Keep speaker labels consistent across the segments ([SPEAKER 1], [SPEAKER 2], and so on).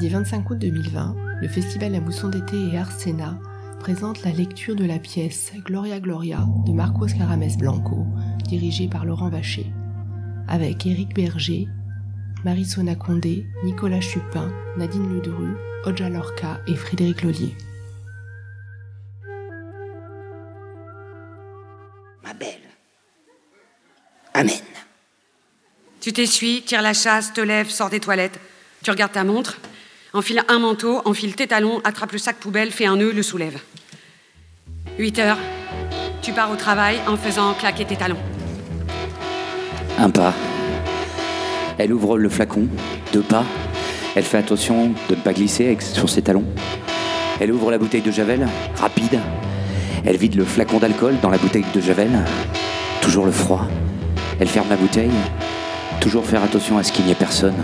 [SPEAKER 1] mardi 25 août 2020, le festival La Mousson d'été et Arsena présente la lecture de la pièce Gloria Gloria de Marcos Carames Blanco, dirigée par Laurent Vacher, avec Éric Berger, Marisona Condé, Nicolas Chupin, Nadine Ledru, Odja Lorca et Frédéric Lollier.
[SPEAKER 2] Ma belle. Amen.
[SPEAKER 3] Tu t'essuies, tires la chasse, te lèves, sors des toilettes. Tu regardes ta montre, enfile un manteau, enfile tes talons, attrape le sac poubelle, fais un nœud, le soulève. 8 heures. Tu pars au travail en faisant claquer tes talons.
[SPEAKER 4] Un pas. Elle ouvre le flacon, deux pas. Elle fait attention de ne pas glisser sur ses talons. Elle ouvre la bouteille de Javel, rapide. Elle vide le flacon d'alcool dans la bouteille de Javel. Toujours le froid. Elle ferme la bouteille. Toujours faire attention à ce qu'il n'y ait personne.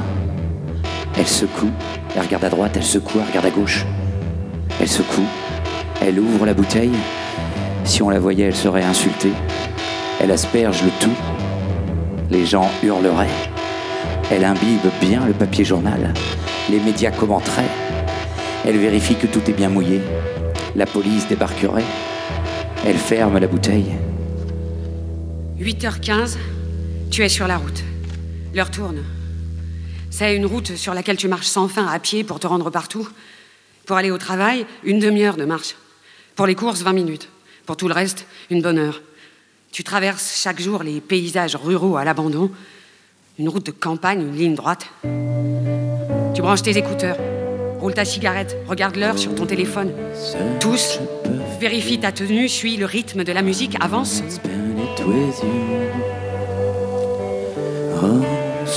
[SPEAKER 4] Elle secoue. Elle regarde à droite, elle secoue, elle regarde à gauche. Elle secoue. Elle ouvre la bouteille. Si on la voyait, elle serait insultée. Elle asperge le tout. Les gens hurleraient. Elle imbibe bien le papier journal. Les médias commenteraient. Elle vérifie que tout est bien mouillé. La police débarquerait. Elle ferme la bouteille.
[SPEAKER 3] 8h15, tu es sur la route. L'heure tourne. C'est une route sur laquelle tu marches sans fin à pied pour te rendre partout. Pour aller au travail, une demi-heure de marche. Pour les courses, 20 minutes. Pour tout le reste, une bonne heure. Tu traverses chaque jour les paysages ruraux à l'abandon. Une route de campagne, une ligne droite. Tu branches tes écouteurs, roule ta cigarette, regarde l'heure sur ton téléphone. Tous, vérifie ta tenue, suis le rythme de la musique, avance.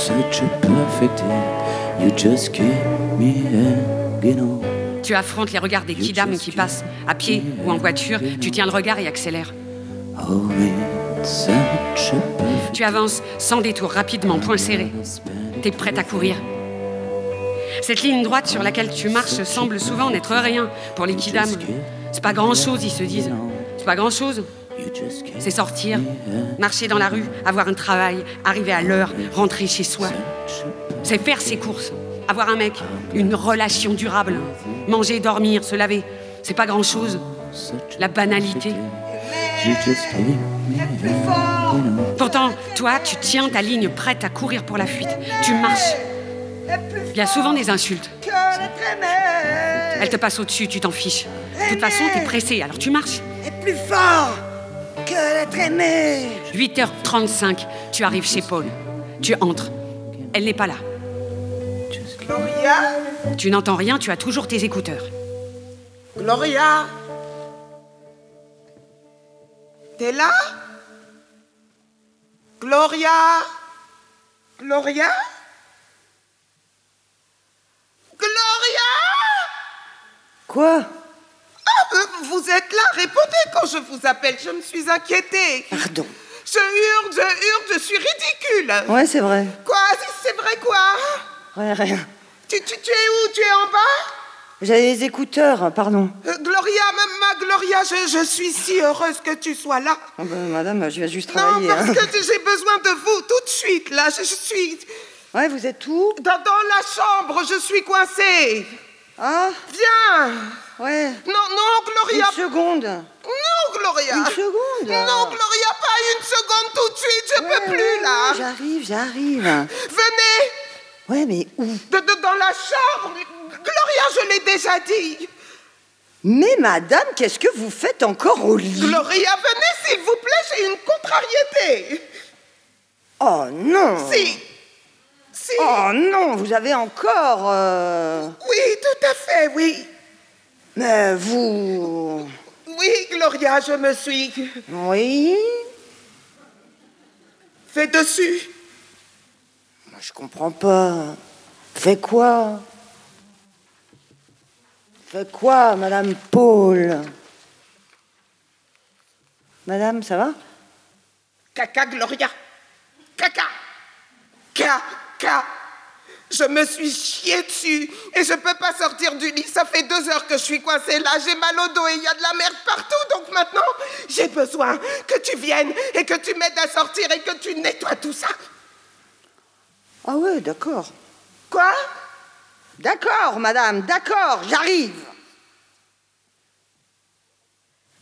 [SPEAKER 4] Spend it with you. Such a perfect day. You just give me a, you know.
[SPEAKER 3] Tu affrontes les regards des kidams qui passent à pied ou en voiture. Tu tiens le regard et accélères.
[SPEAKER 4] Oh, it's such a perfect
[SPEAKER 3] Tu avances sans détour, rapidement, point serré. T'es prête à courir. Cette ligne droite sur laquelle tu marches semble souvent n'être rien pour les kidams. C'est pas grand chose, ils se disent. C'est pas grand chose. C'est sortir, marcher dans la rue, avoir un travail, arriver à l'heure, rentrer chez soi. C'est faire ses courses, avoir un mec, une relation durable, manger, dormir, se laver. C'est pas grand chose. La banalité. Pourtant, toi, tu tiens ta ligne prête à courir pour la fuite. Tu marches. Il y a souvent des insultes. Elle te passe au-dessus, tu t'en fiches. De toute façon, t'es pressé, alors tu marches.
[SPEAKER 2] Et plus fort que l'être aimé.
[SPEAKER 3] 8h35, tu arrives chez Paul. Tu entres. Elle n'est pas là.
[SPEAKER 5] Gloria
[SPEAKER 3] Tu n'entends rien, tu as toujours tes écouteurs.
[SPEAKER 5] Gloria T'es là? Gloria Gloria? Gloria
[SPEAKER 2] Quoi?
[SPEAKER 5] Vous êtes là, répondez quand je vous appelle, je me suis inquiétée.
[SPEAKER 2] Pardon.
[SPEAKER 5] Je hurle, je hurle, je suis ridicule.
[SPEAKER 2] Ouais, c'est vrai.
[SPEAKER 5] Quoi C'est vrai quoi
[SPEAKER 2] Rien, rien.
[SPEAKER 5] tu, tu, tu es où Tu es en bas
[SPEAKER 2] J'avais les écouteurs, pardon.
[SPEAKER 5] Euh, Gloria, ma, ma Gloria, je, je suis si heureuse que tu sois là.
[SPEAKER 2] Ah ben, madame, je viens juste
[SPEAKER 5] Non,
[SPEAKER 2] travailler.
[SPEAKER 5] parce
[SPEAKER 2] hein.
[SPEAKER 5] que j'ai besoin de vous tout de suite, là. Je, je suis
[SPEAKER 2] Ouais, vous êtes où?
[SPEAKER 5] dans, dans la chambre, je suis coincée.
[SPEAKER 2] Ah,
[SPEAKER 5] Viens
[SPEAKER 2] ouais.
[SPEAKER 5] Non, non, Gloria.
[SPEAKER 2] Une seconde.
[SPEAKER 5] Non, Gloria.
[SPEAKER 2] Une seconde.
[SPEAKER 5] Non, Gloria, pas une seconde tout de suite, je
[SPEAKER 2] Ouais,
[SPEAKER 5] peux plus, là.
[SPEAKER 2] J'arrive, j'arrive.
[SPEAKER 5] Venez.
[SPEAKER 2] Ouais, mais où?
[SPEAKER 5] De, de- dans la chambre. Gloria, je l'ai déjà dit.
[SPEAKER 2] Mais madame, qu'est-ce que vous faites encore au lit?
[SPEAKER 5] Gloria, venez, s'il vous plaît, j'ai une contrariété.
[SPEAKER 2] Oh non.
[SPEAKER 5] Si. Si.
[SPEAKER 2] Oh non, vous avez encore... euh,
[SPEAKER 5] Oui, tout à fait, oui
[SPEAKER 2] Mais vous...
[SPEAKER 5] Oui, Gloria, je me suis
[SPEAKER 2] Oui
[SPEAKER 5] fait dessus.
[SPEAKER 2] Moi, Je comprends pas. Fait quoi? Fait quoi, Madame Paul? Madame, ça va?
[SPEAKER 5] Caca, Gloria. Caca. Caca. Je me suis chié dessus et je peux pas sortir du lit. Ça fait deux heures que je suis coincée là. J'ai mal au dos et il y a de la merde partout. Donc maintenant, j'ai besoin que tu viennes et que tu m'aides à sortir et que tu nettoies tout ça.
[SPEAKER 2] Ah ouais, d'accord.
[SPEAKER 5] Quoi?
[SPEAKER 2] D'accord, madame, d'accord, j'arrive.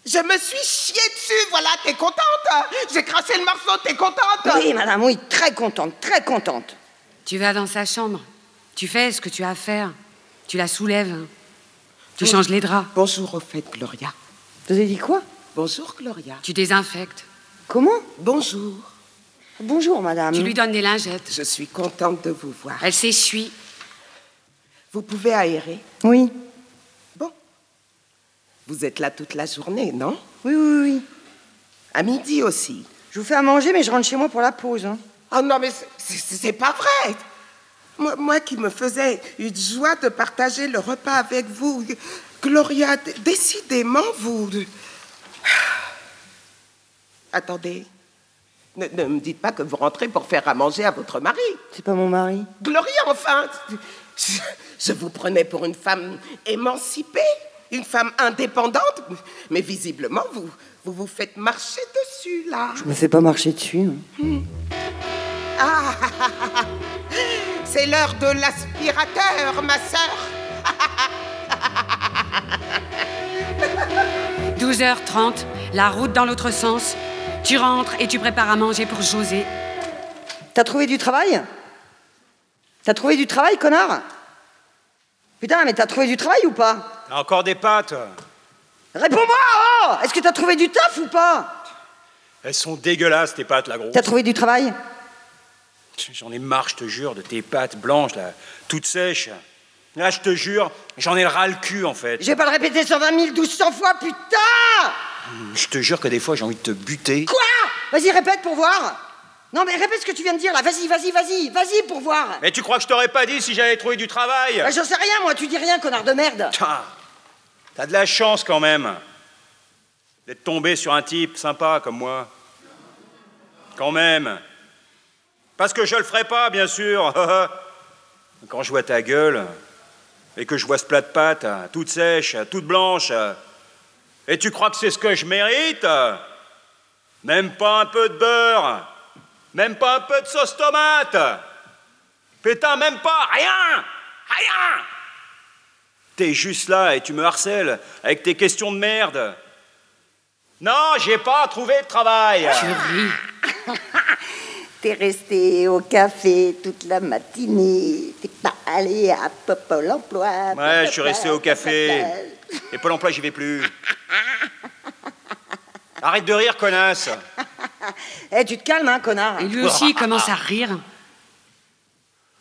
[SPEAKER 5] Je me suis chiée dessus, voilà, t'es contente J'ai craché le morceau, t'es contente
[SPEAKER 2] Oui, madame, oui, très contente, très contente.
[SPEAKER 3] Tu vas dans sa chambre. Tu fais ce que tu as à faire. Tu la soulèves. Tu changes les draps.
[SPEAKER 5] Bonjour au fait, Gloria.
[SPEAKER 2] Vous avez dit quoi?
[SPEAKER 5] Bonjour, Gloria.
[SPEAKER 3] Tu désinfectes.
[SPEAKER 2] Comment?
[SPEAKER 5] Bonjour.
[SPEAKER 2] Bonjour, madame.
[SPEAKER 3] Tu lui donnes des lingettes.
[SPEAKER 5] Je suis contente de vous voir.
[SPEAKER 3] Elle s'essuie.
[SPEAKER 5] Vous pouvez aérer?
[SPEAKER 2] Oui,
[SPEAKER 5] Bon. Vous êtes là toute la journée, non?
[SPEAKER 2] Oui, oui, oui.
[SPEAKER 5] À midi aussi.
[SPEAKER 2] Je vous fais à manger, mais je rentre chez moi pour la pause. hein.
[SPEAKER 5] Oh non, mais c'est- pas vrai. Moi, moi qui me faisais une joie de partager le repas avec vous. Gloria, décidément, vous... Attendez. Ne, ne me dites pas que vous rentrez pour faire à manger à votre mari.
[SPEAKER 2] C'est pas mon mari.
[SPEAKER 5] Gloria, enfin je, je vous prenais pour une femme émancipée, une femme indépendante, mais visiblement, vous vous, vous faites marcher dessus, là.
[SPEAKER 2] Je me fais pas marcher dessus. hein.
[SPEAKER 5] Ah, c'est l'heure de l'aspirateur, ma sœur.
[SPEAKER 3] 12h30, la route dans l'autre sens. Tu rentres et tu prépares à manger pour José.
[SPEAKER 2] T'as trouvé du travail? T'as trouvé du travail, connard? Putain, mais t'as trouvé du travail ou pas?
[SPEAKER 6] T'as encore des pâtes
[SPEAKER 2] Réponds-moi oh Est-ce que t'as trouvé du taf ou pas?
[SPEAKER 6] Elles sont dégueulasses, tes pâtes, la grosse.
[SPEAKER 2] T'as trouvé du travail?
[SPEAKER 6] J'en ai marre, je te jure, de tes pâtes blanches, là, toutes sèches. Là, je te jure, j'en ai le ras le cul, en fait.
[SPEAKER 2] Je vais pas le répéter 120 000, 1200 fois, putain
[SPEAKER 6] Je te jure que des fois, j'ai envie de te buter.
[SPEAKER 2] Quoi Vas-y, répète pour voir Non, mais répète ce que tu viens de dire, là. Vas-y, vas-y, vas-y, vas-y pour voir
[SPEAKER 6] Mais tu crois que je t'aurais pas dit si j'avais trouvé du travail
[SPEAKER 2] Bah, J'en sais rien, moi, tu dis rien, connard de merde
[SPEAKER 6] Putain, T'as de la chance, quand même, d'être tombé sur un type sympa comme moi. Quand même. Parce que je le ferai pas, bien sûr. Quand je vois ta gueule, et que je vois ce plat de pâtes, toute sèche, toute blanche, et tu crois que c'est ce que je mérite? Même pas un peu de beurre, même pas un peu de sauce tomate. Putain, même pas, rien, rien. T'es juste là et tu me harcèles avec tes questions de merde. Non, j'ai pas trouvé de travail.
[SPEAKER 3] Tu.
[SPEAKER 2] T'es resté au café toute la matinée, t'es pas allé à Pôle emploi.
[SPEAKER 6] Ouais, je suis resté au café. Et Pôle emploi, j'y vais plus. Arrête de rire, connasse.
[SPEAKER 2] Eh, tu te calmes, hein, connard
[SPEAKER 3] Et lui aussi il commence à rire.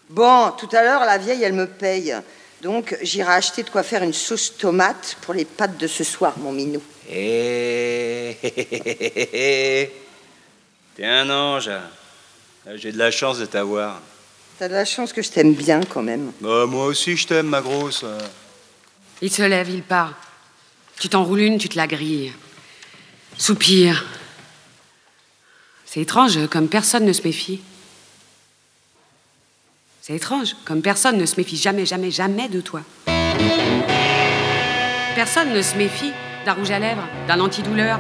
[SPEAKER 2] Bon, tout à l'heure, la vieille, elle me paye. Donc, j'irai acheter de quoi faire une sauce tomate pour les pâtes de ce soir, mon minou.
[SPEAKER 6] Eh, T'es un ange. J'ai de la chance de t'avoir.
[SPEAKER 2] T'as de la chance que je t'aime bien, quand même.
[SPEAKER 6] Bah, moi aussi, je t'aime, ma grosse.
[SPEAKER 3] Il se lève, il part. Tu t'enroules une, tu te la grilles. Soupir. C'est étrange, comme personne ne se méfie. C'est étrange, comme personne ne se méfie jamais, jamais, jamais de toi. Personne ne se méfie d'un rouge à lèvres, d'un antidouleur,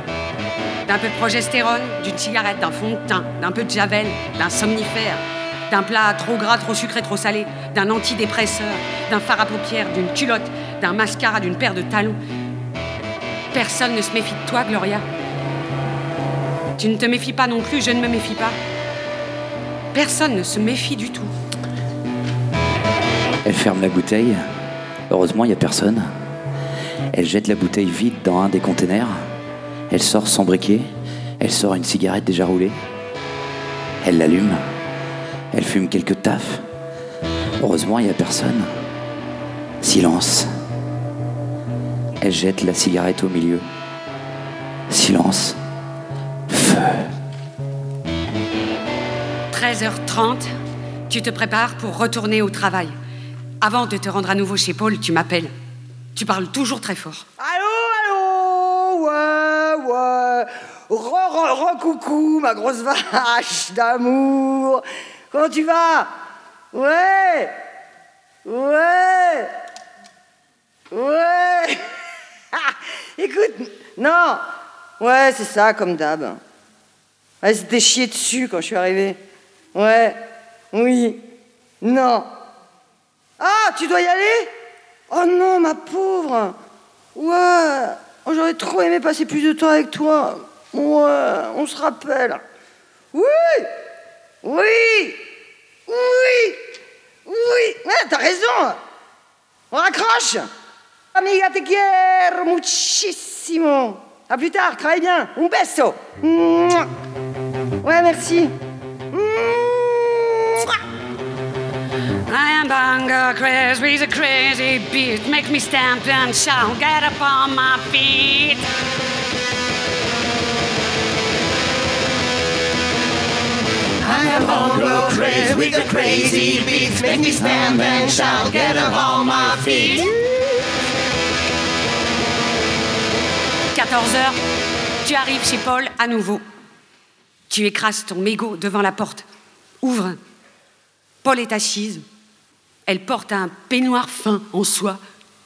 [SPEAKER 3] d'un peu de progestérone, d'une cigarette, d'un fond de teint, d'un peu de javel, d'un somnifère, d'un plat trop gras, trop sucré, trop salé, d'un antidépresseur, d'un fard à paupières, d'une culotte, d'un mascara, d'une paire de talons. Personne ne se méfie de toi, Gloria. Tu ne te méfies pas non plus, je ne me méfie pas. Personne ne se méfie du tout.
[SPEAKER 4] Elle ferme la bouteille. Heureusement, il n'y a personne. Elle jette la bouteille vide dans un des containers. Elle sort son briquet. Elle sort une cigarette déjà roulée. Elle l'allume. Elle fume quelques tafs. Heureusement, il n'y a personne. Silence. Elle jette la cigarette au milieu. Silence. Feu.
[SPEAKER 3] 13h30, tu te prépares pour retourner au travail. Avant de te rendre à nouveau chez Paul, tu m'appelles. Tu parles toujours très fort.
[SPEAKER 2] Allô, allô Ouais, ouais coucou, ma grosse vache d'amour Comment tu vas? Ouais Ouais Ouais Écoute, non Ouais, c'est ça, comme d'hab. Elle s'était chiée dessus quand je suis arrivé. Ouais, oui, non. Ah, tu dois y aller? Oh non, ma pauvre. Ouais, j'aurais trop aimé passer plus de temps avec toi. Ouais, on se rappelle. Oui Oui Oui Oui. Ouais, t'as raison. On raccroche. Amiga te quiero muchísimo À plus tard, travaille bien. Un beso. Ouais, merci
[SPEAKER 3] I am bunga crazy, he's a crazy beat. Makes me stamp and shout, get up on my feet.
[SPEAKER 7] I am Bongo crazy with the crazy beats. Make me stand and shout, get up on my feet.
[SPEAKER 3] 14 heures, tu arrives chez Paul à nouveau. Tu écrases ton mégot devant la porte. Ouvre. Paul est assise. Elle porte un peignoir fin en soie.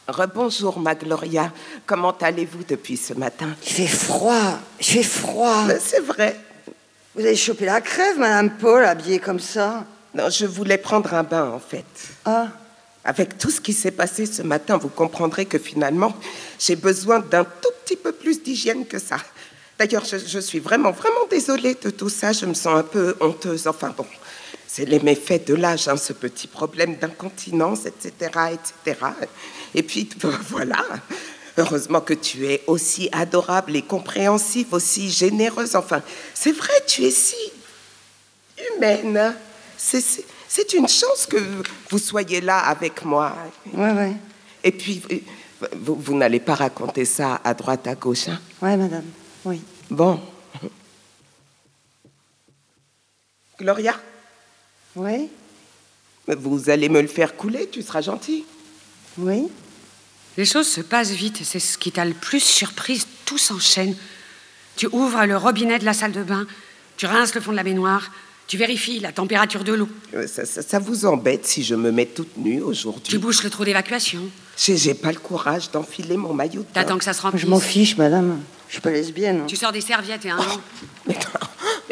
[SPEAKER 5] Rebonjour, ma Gloria. Comment allez-vous depuis ce matin?
[SPEAKER 2] Il fait froid, il fait froid.
[SPEAKER 5] Mais C'est vrai.
[SPEAKER 2] Vous avez chopé la crève, Madame Paul, habillée comme ça?
[SPEAKER 5] Non, je voulais prendre un bain, en fait.
[SPEAKER 2] Ah,
[SPEAKER 5] Avec tout ce qui s'est passé ce matin, vous comprendrez que finalement, j'ai besoin d'un tout petit peu plus d'hygiène que ça. D'ailleurs, je, je suis vraiment, vraiment désolée de tout ça. Je me sens un peu honteuse. Enfin bon, c'est les méfaits de l'âge, hein, ce petit problème d'incontinence, etc., etc. Et puis, voilà. Heureusement que tu es aussi adorable et compréhensive, aussi généreuse. Enfin, c'est vrai, tu es si humaine. C'est- une chance que vous soyez là avec moi.
[SPEAKER 2] ouais, ouais.
[SPEAKER 5] Et puis, euh, vous, vous n'allez pas raconter ça à droite, à gauche. hein
[SPEAKER 2] Ouais, madame. Oui.
[SPEAKER 5] Bon. Gloria,
[SPEAKER 2] Oui
[SPEAKER 5] vous allez me le faire couler, tu seras gentille.
[SPEAKER 2] Oui
[SPEAKER 3] Les choses se passent vite, c'est ce qui t'a le plus surprise, tout s'enchaîne. Tu ouvres le robinet de la salle de bain, tu rinces le fond de la baignoire, tu vérifies la température de l'eau,
[SPEAKER 5] Euh, Ça, ça- ça vous embête si je me mets toute nue
[SPEAKER 3] tu
[SPEAKER 5] aujourd'hui
[SPEAKER 3] bouches le trou d'évacuation,
[SPEAKER 5] J'ai j'ai pas le courage d'enfiler mon maillot de bain.
[SPEAKER 3] t'attends que ça se remplisse.
[SPEAKER 2] Je m'en fiche, madame. Je suis pas lesbienne.
[SPEAKER 3] Tu sors des serviettes et un.
[SPEAKER 5] Mais non, mais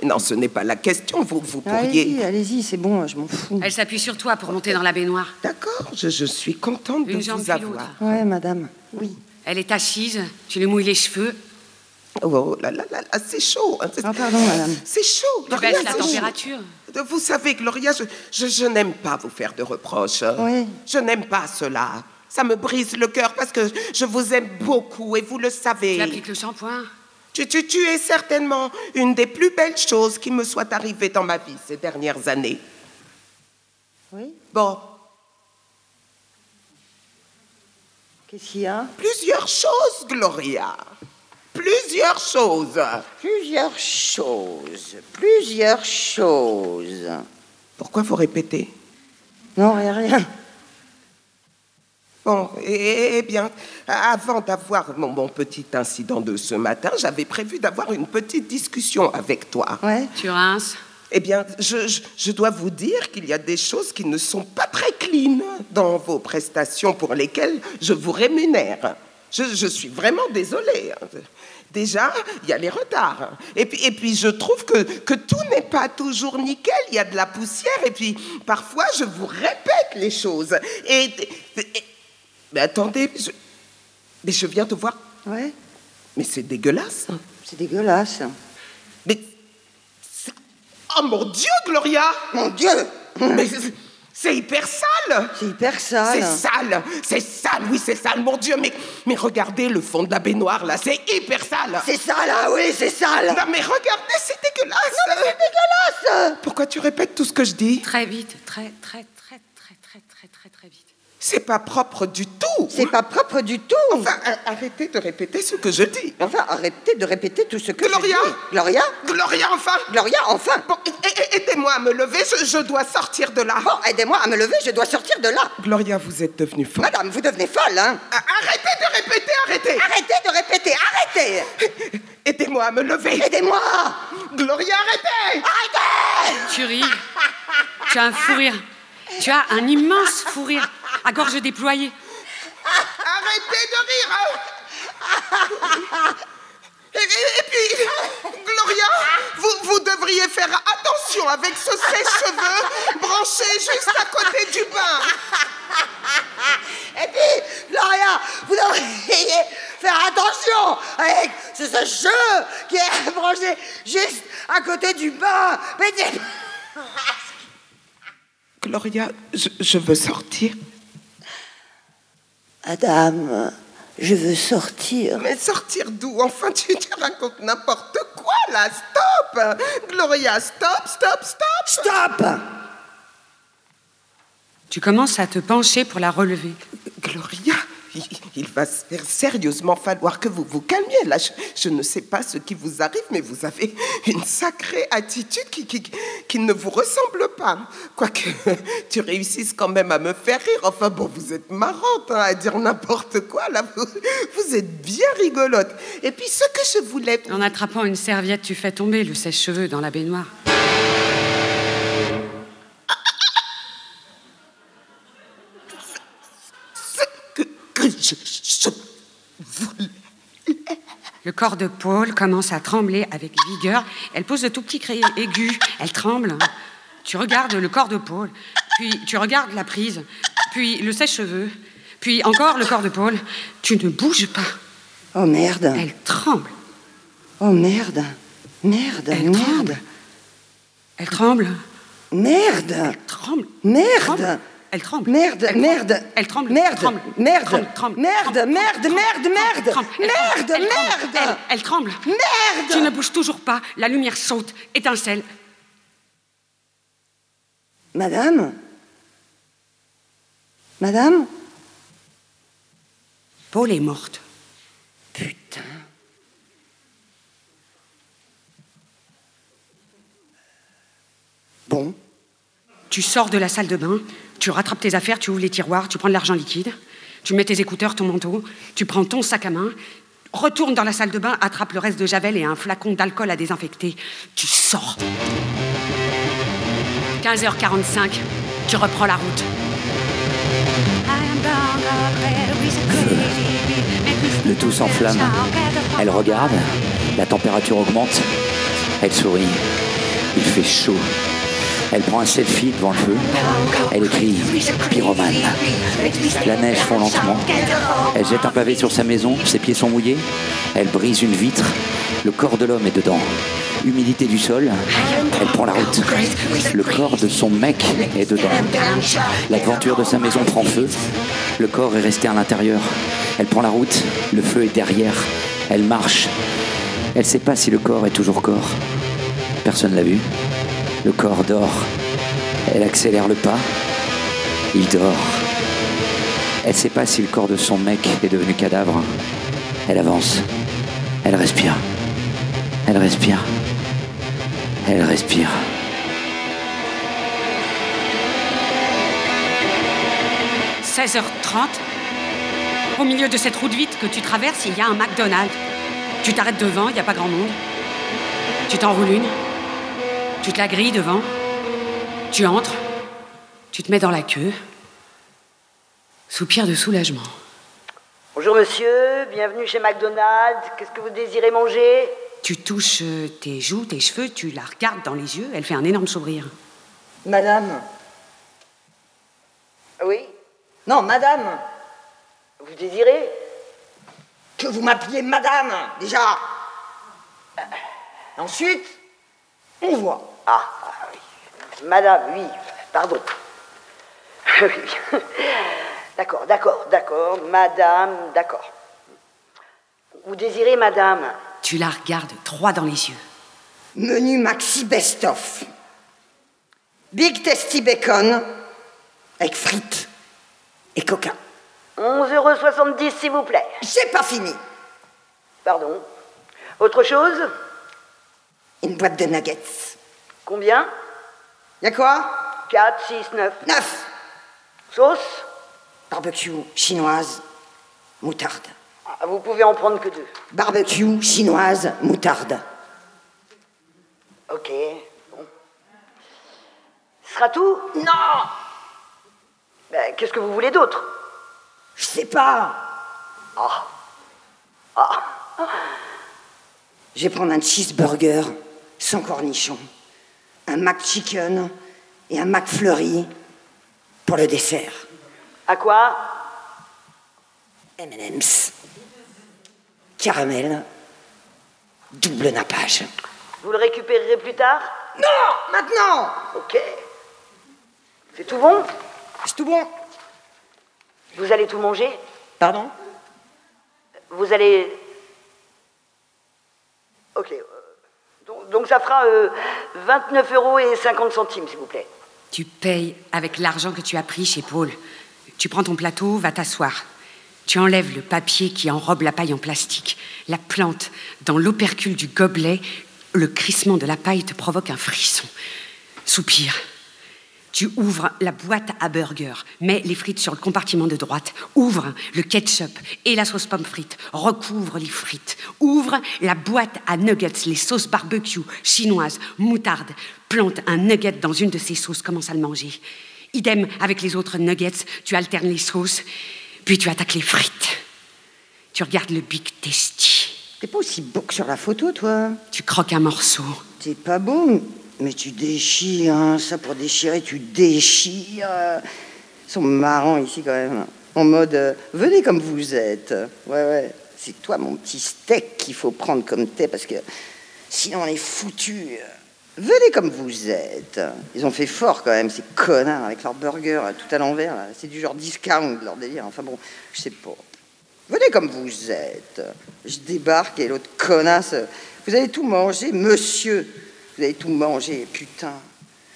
[SPEAKER 5] non, ce n'est pas la question. Vous, vous
[SPEAKER 2] Allez-y,
[SPEAKER 5] pourriez...
[SPEAKER 2] allez-y, c'est bon, je m'en fous.
[SPEAKER 3] Elle s'appuie sur toi pour monter dans la baignoire.
[SPEAKER 5] D'accord, je, je suis contente de
[SPEAKER 3] Une jambe
[SPEAKER 5] vous avoir.
[SPEAKER 2] Ouais, madame. Oui.
[SPEAKER 3] Elle est assise, tu lui mouilles les cheveux,
[SPEAKER 5] Oh là là là là, c'est chaud. hein, c'est-
[SPEAKER 2] Ah, pardon, madame.
[SPEAKER 5] C'est chaud.
[SPEAKER 3] tu
[SPEAKER 5] Gloria,
[SPEAKER 3] baisses la température.
[SPEAKER 5] Vous savez, Gloria, je, je- je n'aime pas vous faire de reproches. hein.
[SPEAKER 2] Oui.
[SPEAKER 5] Je n'aime pas cela. Ça me brise le cœur parce que je vous aime beaucoup et vous le savez.
[SPEAKER 3] Tu appliques le shampoing.
[SPEAKER 5] Tu, tu- tu es certainement une des plus belles choses qui me soient arrivées dans ma vie ces dernières années.
[SPEAKER 2] Oui
[SPEAKER 5] Bon,
[SPEAKER 2] Qu'est-ce qu'il y a?
[SPEAKER 5] Plusieurs choses, Gloria. Plusieurs choses.
[SPEAKER 2] Plusieurs choses. Plusieurs choses.
[SPEAKER 5] Pourquoi vous répétez?
[SPEAKER 2] Non, rien, rien.
[SPEAKER 5] Bon, eh, eh bien, avant d'avoir mon, mon petit incident de ce matin, j'avais prévu d'avoir une petite discussion avec toi.
[SPEAKER 2] Ouais
[SPEAKER 3] Tu rinces.
[SPEAKER 5] Eh bien, je, je- je dois vous dire qu'il y a des choses qui ne sont pas très clean dans vos prestations pour lesquelles je vous rémunère. Je, je suis vraiment désolée. Déjà, il y a les retards. Et puis, et puis je trouve que, que tout n'est pas toujours nickel. Il y a de la poussière. Et puis, parfois, je vous répète les choses. Et. et- mais attendez, je, mais je viens de voir.
[SPEAKER 2] Ouais
[SPEAKER 5] Mais c'est dégueulasse.
[SPEAKER 2] C'est dégueulasse.
[SPEAKER 5] Mais. Oh mon Dieu, Gloria!
[SPEAKER 2] Mon Dieu
[SPEAKER 5] Mais c'est- hyper sale
[SPEAKER 2] C'est hyper
[SPEAKER 5] C'est
[SPEAKER 2] sale.
[SPEAKER 5] sale C'est sale, oui, c'est sale, mon Dieu Mais, mais regardez le fond de la baignoire, là, c'est hyper sale
[SPEAKER 2] C'est sale, ah oui, c'est sale
[SPEAKER 5] Non, mais regardez, c'est dégueulasse Non, mais c'est dégueulasse Pourquoi tu répètes tout ce que je dis?
[SPEAKER 3] Très vite, très, très, très, très, très, très, très, très vite.
[SPEAKER 5] C'est pas propre du tout.
[SPEAKER 2] C'est pas propre du tout.
[SPEAKER 5] Enfin, arrêtez de répéter ce que je dis.
[SPEAKER 2] Enfin, arrêtez de répéter tout ce que
[SPEAKER 5] Gloria.
[SPEAKER 2] je dis. Gloria.
[SPEAKER 5] Gloria, enfin.
[SPEAKER 2] Gloria, enfin.
[SPEAKER 5] Bon, aidez-moi à me lever, je, je dois sortir de là.
[SPEAKER 2] Bon, aidez-moi à me lever, je dois sortir de là.
[SPEAKER 5] Gloria, vous êtes devenue folle.
[SPEAKER 2] Madame, vous devenez folle, hein.
[SPEAKER 5] Arrêtez de répéter, arrêtez.
[SPEAKER 2] Arrêtez de répéter, arrêtez.
[SPEAKER 5] Aidez-moi à me lever.
[SPEAKER 2] Aidez-moi.
[SPEAKER 5] Gloria, arrêtez.
[SPEAKER 3] Tu ris. Tu as un fou rire. Tu as un immense fou rire, à gorge déployée.
[SPEAKER 5] Arrêtez de rire hein. et, et puis, Gloria, vous, vous devriez faire attention avec ce sèche-cheveux branché juste à côté du bain.
[SPEAKER 2] Et puis, Gloria, vous devriez faire attention avec ce cheveu qui est branché juste à côté du bain. Mais
[SPEAKER 5] Gloria, je, je veux sortir.
[SPEAKER 2] Madame, je veux sortir.
[SPEAKER 5] Mais sortir d'où Enfin, tu, tu racontes n'importe quoi là. Stop Gloria, stop, stop, stop
[SPEAKER 2] Stop
[SPEAKER 3] Tu commences à te pencher pour la relever.
[SPEAKER 5] Gloria, il, va sérieusement falloir que vous vous calmiez. Là, je, je ne sais pas ce qui vous arrive, mais vous avez une sacrée attitude qui, qui, qui ne vous ressemble pas. Quoique tu réussisses quand même à me faire rire. Enfin bon, vous êtes marrante hein, à dire n'importe quoi. Là, vous, vous êtes bien rigolote. Et puis, ce que je voulais...
[SPEAKER 3] En attrapant une serviette, tu fais tomber le sèche-cheveux dans la baignoire.
[SPEAKER 5] Je, je voulais...
[SPEAKER 3] Le corps de Paul commence à trembler avec vigueur. Elle pose de tout petits cris aigus. Elle tremble. Tu regardes le corps de Paul, puis tu regardes la prise, puis le sèche-cheveux, puis encore le corps de Paul. Tu ne bouges pas.
[SPEAKER 2] Oh merde
[SPEAKER 3] Elle tremble.
[SPEAKER 2] Oh merde Merde
[SPEAKER 3] Elle
[SPEAKER 2] Merde
[SPEAKER 3] tremble. Elle tremble.
[SPEAKER 2] Merde
[SPEAKER 3] Elle tremble.
[SPEAKER 2] Merde
[SPEAKER 3] Elle tremble.
[SPEAKER 2] Merde,
[SPEAKER 3] Elle tremble.
[SPEAKER 2] merde,
[SPEAKER 3] Elle tremble.
[SPEAKER 2] merde,
[SPEAKER 3] Tremble.
[SPEAKER 2] merde,
[SPEAKER 3] Tremble, tremble,
[SPEAKER 2] merde, merde, merde, merde, merde, merde.
[SPEAKER 3] elle tremble.
[SPEAKER 2] Merde.
[SPEAKER 3] Tu ne bouges toujours pas. La lumière saute, étincelle.
[SPEAKER 2] Madame? Madame?
[SPEAKER 3] Paul est morte.
[SPEAKER 2] Putain. Bon,
[SPEAKER 3] Tu sors de la salle de bain, tu rattrapes tes affaires, tu ouvres les tiroirs, tu prends de l'argent liquide, tu mets tes écouteurs, ton manteau, tu prends ton sac à main, retourne dans la salle de bain, attrape le reste de Javel et un flacon d'alcool à désinfecter. Tu sors. 15h45, tu reprends la route.
[SPEAKER 4] Le tout s'enflamme. Elle regarde, la température augmente. Elle sourit. Il fait chaud. Elle prend un selfie devant le feu. Elle écrit Pyromane. La neige fond lentement. Elle jette un pavé sur sa maison. Ses pieds sont mouillés. Elle brise une vitre. Le corps de l'homme est dedans. Humidité du sol. Elle prend la route. Le corps de son mec est dedans. L'aventure de sa maison prend feu. Le corps est resté à l'intérieur. Elle prend la route. Le feu est derrière. Elle marche. Elle sait pas si le corps est toujours corps. Personne l'a vu. Le corps dort. Elle accélère le pas. Il dort. Elle sait pas si le corps de son mec est devenu cadavre. Elle avance. Elle respire. Elle respire. Elle respire.
[SPEAKER 3] 16h30, au milieu de cette route vide que tu traverses, il y a un McDonald's. Tu t'arrêtes devant, il n'y a pas grand monde. Tu t'enroules une, tu te la grilles devant, tu entres, tu te mets dans la queue. Soupir de soulagement.
[SPEAKER 8] Bonjour monsieur, bienvenue chez McDonald's. Qu'est-ce que vous désirez manger?
[SPEAKER 3] Tu touches euh, tes joues, tes cheveux, tu la regardes dans les yeux, elle fait un énorme sourire.
[SPEAKER 2] madame.
[SPEAKER 8] Oui?
[SPEAKER 2] Non, madame.
[SPEAKER 8] Vous désirez?
[SPEAKER 2] Que vous m'appeliez madame, déjà. Euh, Ensuite, on voit.
[SPEAKER 8] Ah, oui. Madame, oui, pardon. Oui. D'accord, d'accord, d'accord. Madame, d'accord. Vous désirez madame?
[SPEAKER 3] Tu la regardes droit dans les yeux.
[SPEAKER 2] Menu maxi best-of. Big Tasty Bacon avec frites et coca.
[SPEAKER 8] 11,70 euros s'il vous plaît.
[SPEAKER 2] J'ai pas fini.
[SPEAKER 8] Pardon. Autre chose?
[SPEAKER 2] Une boîte de nuggets.
[SPEAKER 8] Combien
[SPEAKER 2] Y a quoi
[SPEAKER 8] 4, 6, 9.
[SPEAKER 2] Neuf.
[SPEAKER 8] Sauce
[SPEAKER 2] Barbecue chinoise, moutarde.
[SPEAKER 8] Ah, Vous pouvez en prendre que deux.
[SPEAKER 2] Barbecue chinoise, moutarde.
[SPEAKER 8] Ok. Bon. Ce sera tout
[SPEAKER 2] Non
[SPEAKER 8] Ben, Qu'est-ce que vous voulez d'autre
[SPEAKER 2] Je sais pas. Je vais prendre un cheeseburger sans cornichon, un McChicken et un McFlurry pour le dessert.
[SPEAKER 8] À quoi?
[SPEAKER 2] M&M's. Caramel. Double nappage.
[SPEAKER 8] Vous le récupérerez plus tard?
[SPEAKER 2] Non Maintenant
[SPEAKER 8] Ok. C'est tout bon?
[SPEAKER 2] C'est tout bon.
[SPEAKER 8] Vous allez tout manger?
[SPEAKER 2] Pardon?
[SPEAKER 8] Vous allez. Ok. Donc, ça fera euh, 29 euros et 50 centimes, s'il vous plaît.
[SPEAKER 3] Tu payes avec l'argent que tu as pris chez Paul. Tu prends ton plateau, va t'asseoir. Tu enlèves le papier qui enrobe la paille en plastique, la plante dans l'opercule du gobelet. Le crissement de la paille te provoque un frisson. Soupire. Tu ouvres la boîte à burger, mets les frites sur le compartiment de droite, ouvre le ketchup et la sauce pomme frite, recouvre les frites, ouvre la boîte à nuggets, les sauces barbecue, chinoises, moutarde, plante un nugget dans une de ces sauces, commence à le manger. Idem avec les autres nuggets, tu alternes les sauces, puis tu attaques les frites. Tu regardes le Big Tasty,
[SPEAKER 2] T'es pas aussi beau que sur la photo, toi
[SPEAKER 3] tu croques un morceau.
[SPEAKER 2] T'es pas beau, mais tu déchires, hein. Ça, pour déchirer, tu déchires. Ils sont marrants ici, quand même. En mode, euh, venez comme vous êtes. Ouais, ouais. C'est toi, mon petit steak, qu'il faut prendre comme t'es, parce que sinon, on est foutus. Venez comme vous êtes. Ils ont fait fort, quand même, ces connards, avec leur burger euh, tout à l'envers. C'est du genre discount, leur délire. Enfin bon, je sais pas. Venez comme vous êtes. Je débarque et l'autre connasse. Vous allez tout manger, monsieur. Vous allez tout manger, putain.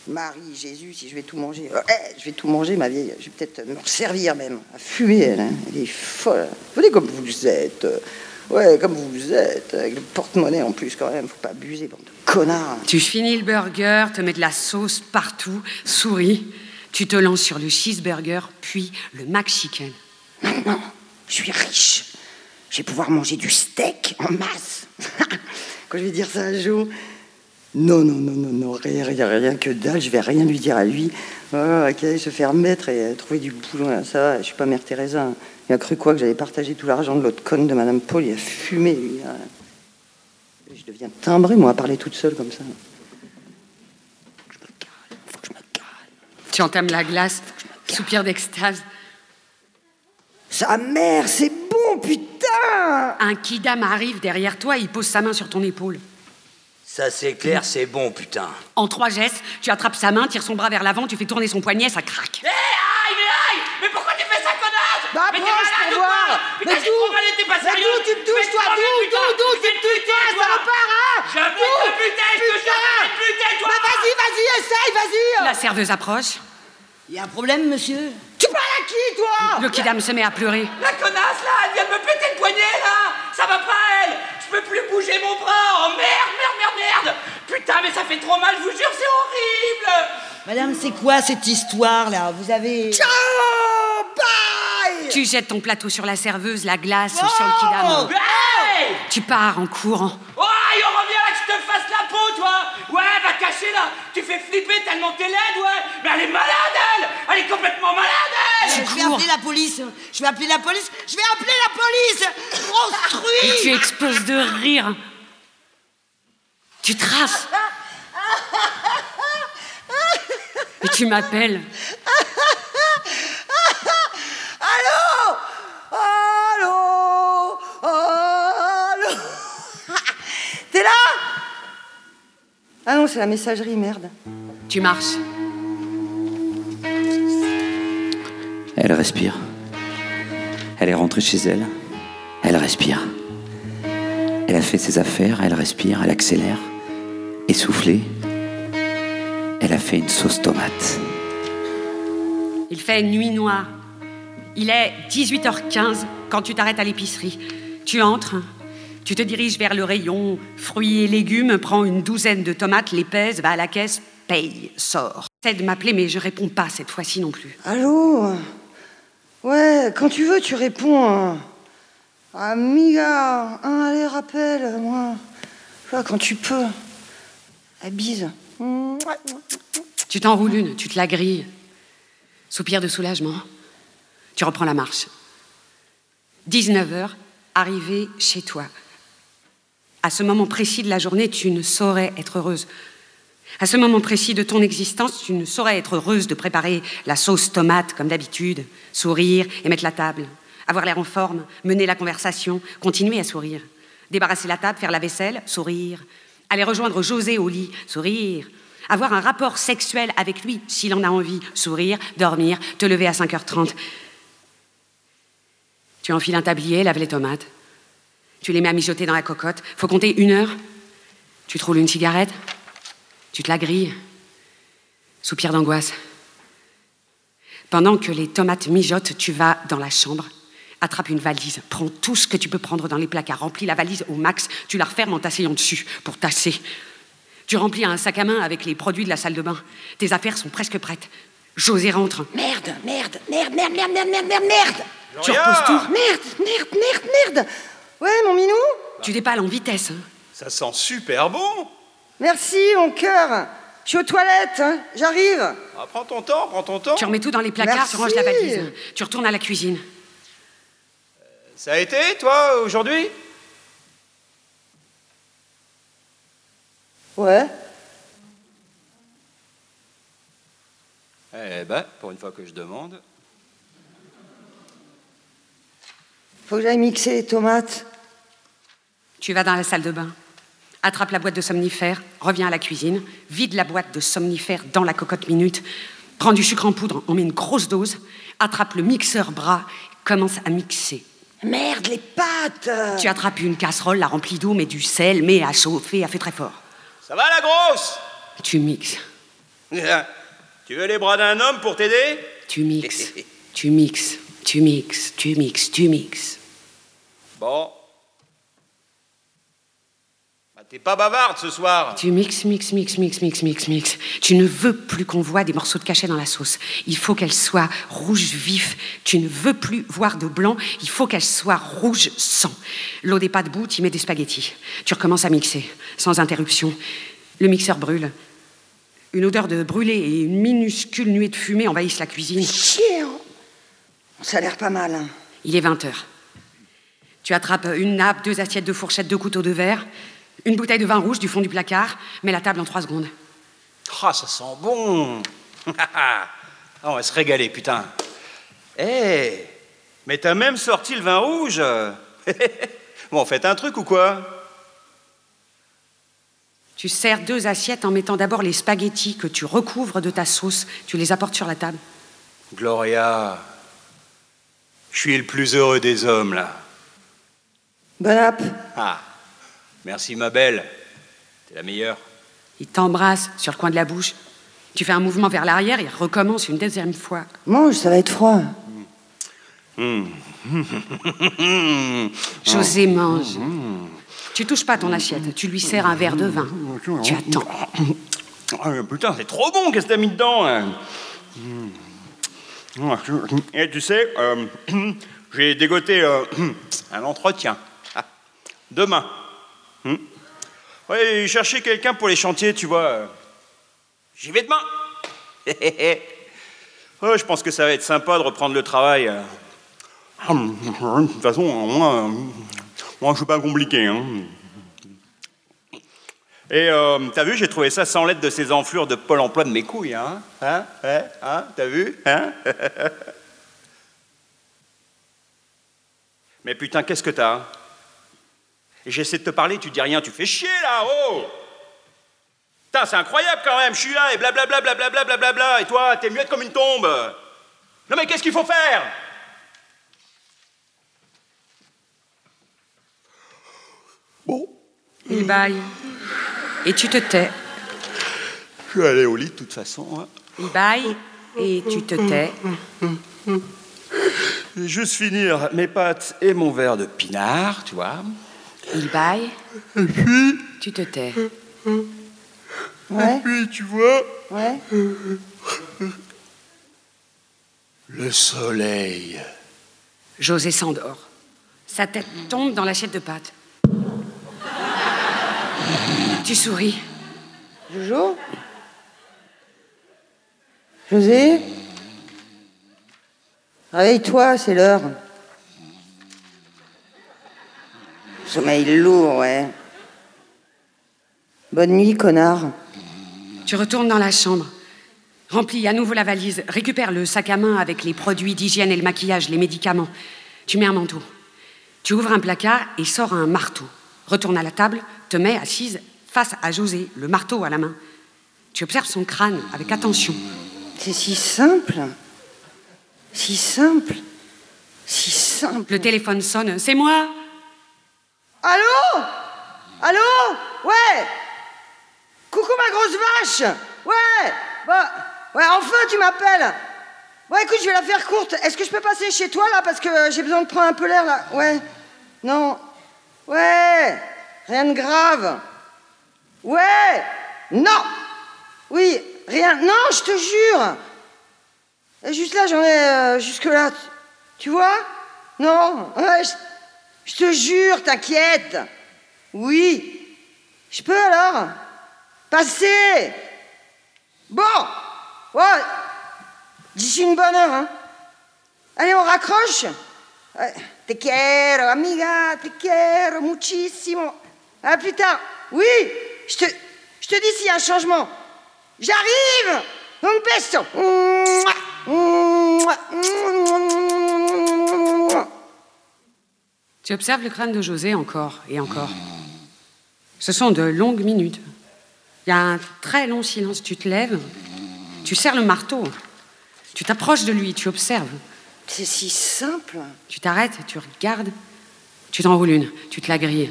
[SPEAKER 2] Marie, Jésus, si je vais tout manger. Euh, eh, je vais tout manger, ma vieille. Je vais peut-être me servir même. À fumer, elle. hein. Elle est folle. Venez comme vous êtes. Ouais, comme vous êtes. Avec le porte-monnaie en plus, quand même. Faut pas abuser, bande de connards.
[SPEAKER 3] Tu finis le burger, te mets de la sauce partout, souris. Tu te lances sur le cheeseburger, puis le McChicken.
[SPEAKER 2] Maintenant, je suis riche. Je vais pouvoir manger du steak en masse. Quand je vais dire ça à Jo, non, non, non, non, non, rien, rien, rien que dalle, je vais rien lui dire à lui. Oh, ok, se faire mettre et trouver du boulot, là, ça va, je suis pas mère Teresa. hein. Il a cru quoi que j'allais partager tout l'argent de l'autre conne de Madame Paul, il a fumé, lui. Je deviens timbré, moi, à parler toute seule comme ça.
[SPEAKER 3] Tu entames la glace, soupir d'extase.
[SPEAKER 2] Sa mère, c'est bon, putain
[SPEAKER 3] Un kidam arrive derrière toi il pose sa main sur ton épaule.
[SPEAKER 9] Ça c'est clair, c'est bon, putain.
[SPEAKER 3] En trois gestes, tu attrapes sa main, tires son bras vers l'avant, tu fais tourner son poignet, ça craque.
[SPEAKER 7] Hé, aïe, mais aïe Mais pourquoi tu fais ça, connasse
[SPEAKER 2] Bah,
[SPEAKER 7] Mais t'es malade
[SPEAKER 2] pour
[SPEAKER 7] ou
[SPEAKER 2] voir. Mais
[SPEAKER 7] Putain, trop t'es pas
[SPEAKER 2] Mais
[SPEAKER 7] sérieux
[SPEAKER 2] tu me touches, toi d'où,
[SPEAKER 7] putain.
[SPEAKER 2] d'où tu me touches, toi,
[SPEAKER 7] toi.
[SPEAKER 2] salopard, hein
[SPEAKER 7] je te jure,
[SPEAKER 2] Putain
[SPEAKER 7] je te buter, toi
[SPEAKER 2] Mais vas-y, vas-y, essaye, vas-y
[SPEAKER 3] La serveuse approche,
[SPEAKER 8] y a un problème, monsieur?
[SPEAKER 2] Tu parles à qui, toi?
[SPEAKER 3] Le kidam se met à pleurer.
[SPEAKER 7] La connasse, là, elle vient de me péter le poignet, là Ça va pas, peux plus bouger mon bras. Oh merde, merde, merde, merde. Putain, mais ça fait trop mal, je vous jure, c'est horrible.
[SPEAKER 8] Madame, c'est quoi cette histoire, là? Vous avez...
[SPEAKER 2] Ciao Bye.
[SPEAKER 3] Tu jettes ton plateau sur la serveuse, la glace sur le kidam.
[SPEAKER 7] Hey.
[SPEAKER 3] Tu pars en courant.
[SPEAKER 7] Oh, il en revient là que je te fasse la peau, toi. Ouais, va te cacher là. Tu fais flipper tellement t'es laide, ouais. Mais elle est malade, elle. Elle est complètement malade, elle.
[SPEAKER 8] Je vais appeler la police. Je vais appeler la police. Je vais appeler la police
[SPEAKER 3] Et tu exploses de rire. Tu traces. Et tu m'appelles.
[SPEAKER 2] Allô? Allô? Allô? T'es là? Ah non, c'est la messagerie, merde.
[SPEAKER 3] Tu marches.
[SPEAKER 4] Elle respire. Elle est rentrée chez elle. Elle respire. Elle a fait ses affaires, elle respire, elle accélère. Essoufflée. Elle a fait une sauce tomate.
[SPEAKER 3] Il fait nuit noire. Il est 18h15 quand tu t'arrêtes à l'épicerie. Tu entres, tu te diriges vers le rayon fruits et légumes, prends une douzaine de tomates, les pèses, va à la caisse, paye, sort. Essaie de m'appeler, mais je réponds pas cette fois-ci non plus.
[SPEAKER 2] Allô? Ouais, quand tu veux, tu réponds. hein. Amiga, allez, rappelle, moi. Tu vois, quand tu peux. À bise.
[SPEAKER 3] Tu t'enroules une, tu te la grilles. Soupir de soulagement. Tu reprends la marche. 19h, arrivé chez toi. À ce moment précis de la journée, tu ne saurais être heureuse. À ce moment précis de ton existence, tu ne saurais être heureuse de préparer la sauce tomate comme d'habitude, sourire et mettre la table, avoir l'air en forme, mener la conversation, continuer à sourire, débarrasser la table, faire la vaisselle, sourire, aller rejoindre José au lit, sourire, avoir un rapport sexuel avec lui s'il en a envie, sourire, dormir, te lever à 5h30. Tu enfiles un tablier, laves les tomates. Tu les mets à mijoter dans la cocotte. Faut compter une heure. Tu te roules une cigarette. Tu te la grilles. Soupir d'angoisse. Pendant que les tomates mijotent, tu vas dans la chambre, attrape une valise, prends tout ce que tu peux prendre dans les placards, remplis la valise au max, tu la refermes en t'asseyant dessus pour tasser. Tu remplis un sac à main avec les produits de la salle de bain. Tes affaires sont presque prêtes. José rentre.
[SPEAKER 2] Merde, merde, merde, merde, merde, merde, merde, merde, merde
[SPEAKER 3] Tu reposes tout.
[SPEAKER 2] Merde, merde, merde, merde Ouais, mon minou
[SPEAKER 3] Tu déballes en vitesse. hein.
[SPEAKER 6] Ça sent super bon.
[SPEAKER 2] Merci, mon cœur Je suis aux toilettes, hein, j'arrive
[SPEAKER 6] Ah, prends ton temps, prends ton temps.
[SPEAKER 3] Tu remets tout dans les placards,
[SPEAKER 2] Merci.
[SPEAKER 3] tu ranges la valise. Tu retournes à la cuisine.
[SPEAKER 6] Ça a été, toi, aujourd'hui?
[SPEAKER 2] Ouais
[SPEAKER 6] Eh ben, pour une fois que je demande.
[SPEAKER 2] Faut que j'aille mixer les tomates.
[SPEAKER 3] Tu vas dans la salle de bain, attrape la boîte de somnifères, reviens à la cuisine, vide la boîte de somnifères dans la cocotte minute, prends du sucre en poudre, en met une grosse dose, attrape le mixeur bras, commence à mixer.
[SPEAKER 2] Merde, les pâtes
[SPEAKER 3] Tu attrapes une casserole, la remplis d'eau, mets du sel, mets à chauffer, à fait très fort.
[SPEAKER 6] Ça va, la grosse?
[SPEAKER 3] Tu mixes,
[SPEAKER 6] Tu veux les bras d'un homme pour t'aider?
[SPEAKER 3] Tu mixes, tu mixes, tu mixes, tu mixes, tu mixes.
[SPEAKER 6] Bon. T'es pas bavarde ce soir.
[SPEAKER 3] Tu mixes, mixes, mixes, mixes, mixes, mixes, mixes. Tu ne veux plus qu'on voit des morceaux de cachet dans la sauce. Il faut qu'elle soit rouge vif. Tu ne veux plus voir de blanc. Il faut qu'elle soit rouge sang. L'eau des pâtes bout, tu mets des spaghettis. Tu recommences à mixer, sans interruption. Le mixeur brûle. Une odeur de brûlé et une minuscule nuée de fumée envahissent la cuisine.
[SPEAKER 2] Chier Ça a l'air pas mal. hein.
[SPEAKER 3] Il est 20 heures. Tu attrapes une nappe, deux assiettes, deux fourchettes, deux couteaux de verre, une bouteille de vin rouge du fond du placard, mets la table en trois secondes.
[SPEAKER 6] Ah, ça sent bon. Ah, on va se régaler, putain. Eh, mais t'as même sorti le vin rouge. bon, faites un truc ou quoi?
[SPEAKER 3] Tu sers deux assiettes en mettant d'abord les spaghettis que tu recouvres de ta sauce. Tu les apportes sur la table.
[SPEAKER 6] Gloria, je suis le plus heureux des hommes, là.
[SPEAKER 2] Bon app.
[SPEAKER 6] Ah, merci, ma belle. T'es la meilleure.
[SPEAKER 3] Il t'embrasse sur le coin de la bouche. Tu fais un mouvement vers l'arrière et recommence une deuxième fois.
[SPEAKER 2] Mange, ça va être froid.
[SPEAKER 3] José mange. Tu touches pas ton assiette. Tu lui sers un verre de vin. Tu attends.
[SPEAKER 6] Ah, putain, c'est trop bon, qu'est-ce que t'as mis dedans hein Et tu sais, euh, j'ai dégoté euh, un entretien. Ah, Demain. Hmm. Ouais, chercher quelqu'un pour les chantiers, tu vois. J'y vais demain. Ouais, je pense que ça va être sympa de reprendre le travail. Ah, De toute façon, moi, euh, moi je suis pas compliqué. Hein. Et euh, t'as vu, j'ai trouvé ça sans lettre de ces enflures de Pôle emploi de mes couilles, hein Hein Hein T'as vu Hein Mais putain, qu'est-ce que t'as hein? Et j'essaie de te parler, tu dis rien, tu fais chier là, oh Putain, c'est incroyable quand même, je suis là et blablabla, blablabla, blablabla, et toi, t'es muette comme une tombe Non mais qu'est-ce qu'il faut faire? Bon,
[SPEAKER 3] Il baille. Et tu te tais.
[SPEAKER 6] je vais aller au lit de toute façon. hein.
[SPEAKER 3] Il baille et tu te tais.
[SPEAKER 6] Je vais juste finir mes pâtes et mon verre de pinard, tu vois.
[SPEAKER 3] Il baille. Tu te tais.
[SPEAKER 2] Ouais,
[SPEAKER 6] Puis tu vois,
[SPEAKER 2] ouais.
[SPEAKER 6] le soleil.
[SPEAKER 3] José s'endort. Sa tête tombe dans l'assiette de pâtes. Tu souris.
[SPEAKER 2] Jojo? José? Réveille-toi, c'est l'heure. Sommeil lourd, ouais. Bonne nuit, connard.
[SPEAKER 3] Tu retournes dans la chambre. Remplis à nouveau la valise. Récupère le sac à main avec les produits d'hygiène et le maquillage, les médicaments. Tu mets un manteau. Tu ouvres un placard et sors un marteau. Retourne à la table, te mets assise face à José, le marteau à la main. Tu observes son crâne avec attention.
[SPEAKER 2] C'est si simple. Si simple. Si simple.
[SPEAKER 3] Le téléphone sonne. C'est moi
[SPEAKER 2] Allô? Allô? Ouais Coucou ma grosse vache Ouais Bah, ouais, enfin tu m'appelles Bon écoute, je vais la faire courte. Est-ce que je peux passer chez toi là parce que j'ai besoin de prendre un peu l'air là? Ouais. Non. Ouais Rien de grave. Ouais Non Oui, rien. Non, je te jure Et Juste là, j'en ai euh, jusque là. Tu vois? Non Ouais, je te jure, t'inquiète. Oui. Je peux alors? Passer. Bon. Ouais. D'ici une bonne heure, hein. Allez, on raccroche? Te quiero, amiga, te quiero muchísimo. À plus tard. Oui, je te, je te dis s'il y a un changement. J'arrive. Un beso Mouah. Mouah.
[SPEAKER 3] Tu observes le crâne de José encore et encore. Ce sont de longues minutes. Il y a un très long silence. Tu te lèves, tu serres le marteau, tu t'approches de lui, tu observes.
[SPEAKER 2] C'est si simple.
[SPEAKER 3] Tu t'arrêtes, tu regardes, tu t'enroules une, tu te la grilles.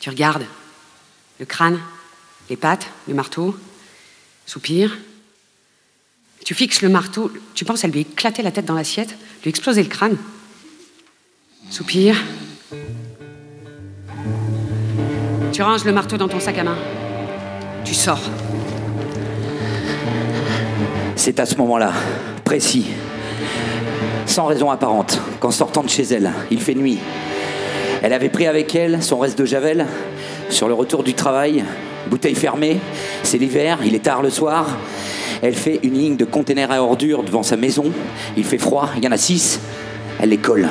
[SPEAKER 3] Tu regardes le crâne, les pattes, le marteau, soupir. Tu fixes le marteau, tu penses à lui éclater la tête dans l'assiette, lui exploser le crâne. Soupir. Tu ranges le marteau dans ton sac à main. Tu sors.
[SPEAKER 4] C'est à ce moment-là, précis, sans raison apparente, qu'en sortant de chez elle, il fait nuit. Elle avait pris avec elle son reste de javel sur le retour du travail, bouteille fermée, c'est l'hiver, il est tard le soir. Elle fait une ligne de containers à ordures devant sa maison. Il fait froid, il y en a six. Elle les colle,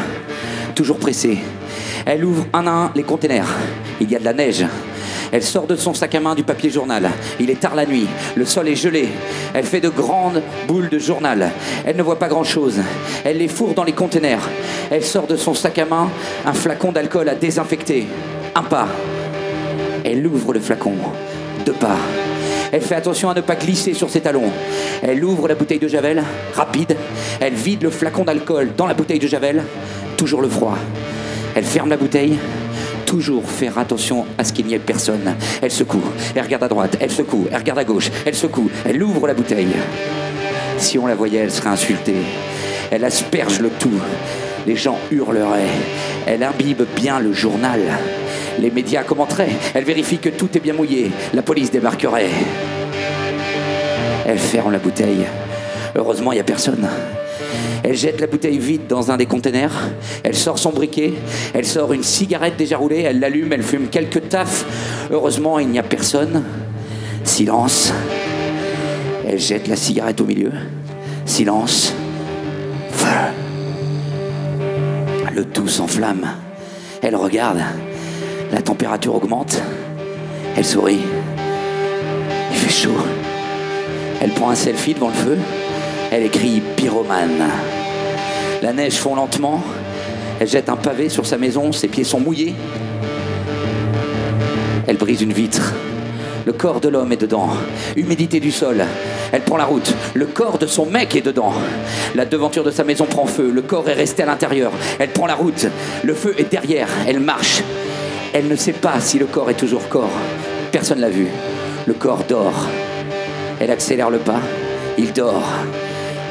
[SPEAKER 4] toujours pressée. Elle ouvre un à un les containers. Il y a de la neige. Elle sort de son sac à main du papier journal. Il est tard la nuit. Le sol est gelé. Elle fait de grandes boules de journal. Elle ne voit pas grand-chose. Elle les fourre dans les containers. Elle sort de son sac à main un flacon d'alcool à désinfecter. Un pas. Elle ouvre le flacon. Deux pas. Elle fait attention à ne pas glisser sur ses talons. Elle ouvre la bouteille de Javel, rapide. Elle vide le flacon d'alcool dans la bouteille de Javel. Toujours le froid. Ferme la bouteille. Toujours faire attention à ce qu'il n'y ait personne. Elle secoue. Elle regarde à droite. Elle secoue. Elle regarde à gauche. Elle secoue. Elle ouvre la bouteille. Si on la voyait, elle serait insultée. Elle asperge le tout. Les gens hurleraient. Elle imbibe bien le journal. Les médias commenteraient. Elle vérifie que tout est bien mouillé. La police débarquerait. Elle ferme la bouteille. Heureusement, il n'y a personne. Elle jette la bouteille vide dans un des containers. Elle sort son briquet. Elle sort une cigarette déjà roulée. Elle l'allume. Elle fume quelques taffes. Heureusement, il n'y a personne. Silence. Elle jette la cigarette au milieu. Silence. Feu. Le tout s'enflamme. Elle regarde. La température augmente. Elle sourit. Il fait chaud. Elle prend un selfie devant le feu. Elle écrit pyromane. La neige fond lentement. Elle jette un pavé sur sa maison. Ses pieds sont mouillés. Elle brise une vitre. Le corps de l'homme est dedans. Humidité du sol. Elle prend la route. Le corps de son mec est dedans. La devanture de sa maison prend feu. Le corps est resté à l'intérieur. Elle prend la route. Le feu est derrière. Elle marche. Elle ne sait pas si le corps est toujours corps. Personne l'a vu. Le corps dort. Elle accélère le pas. Il dort.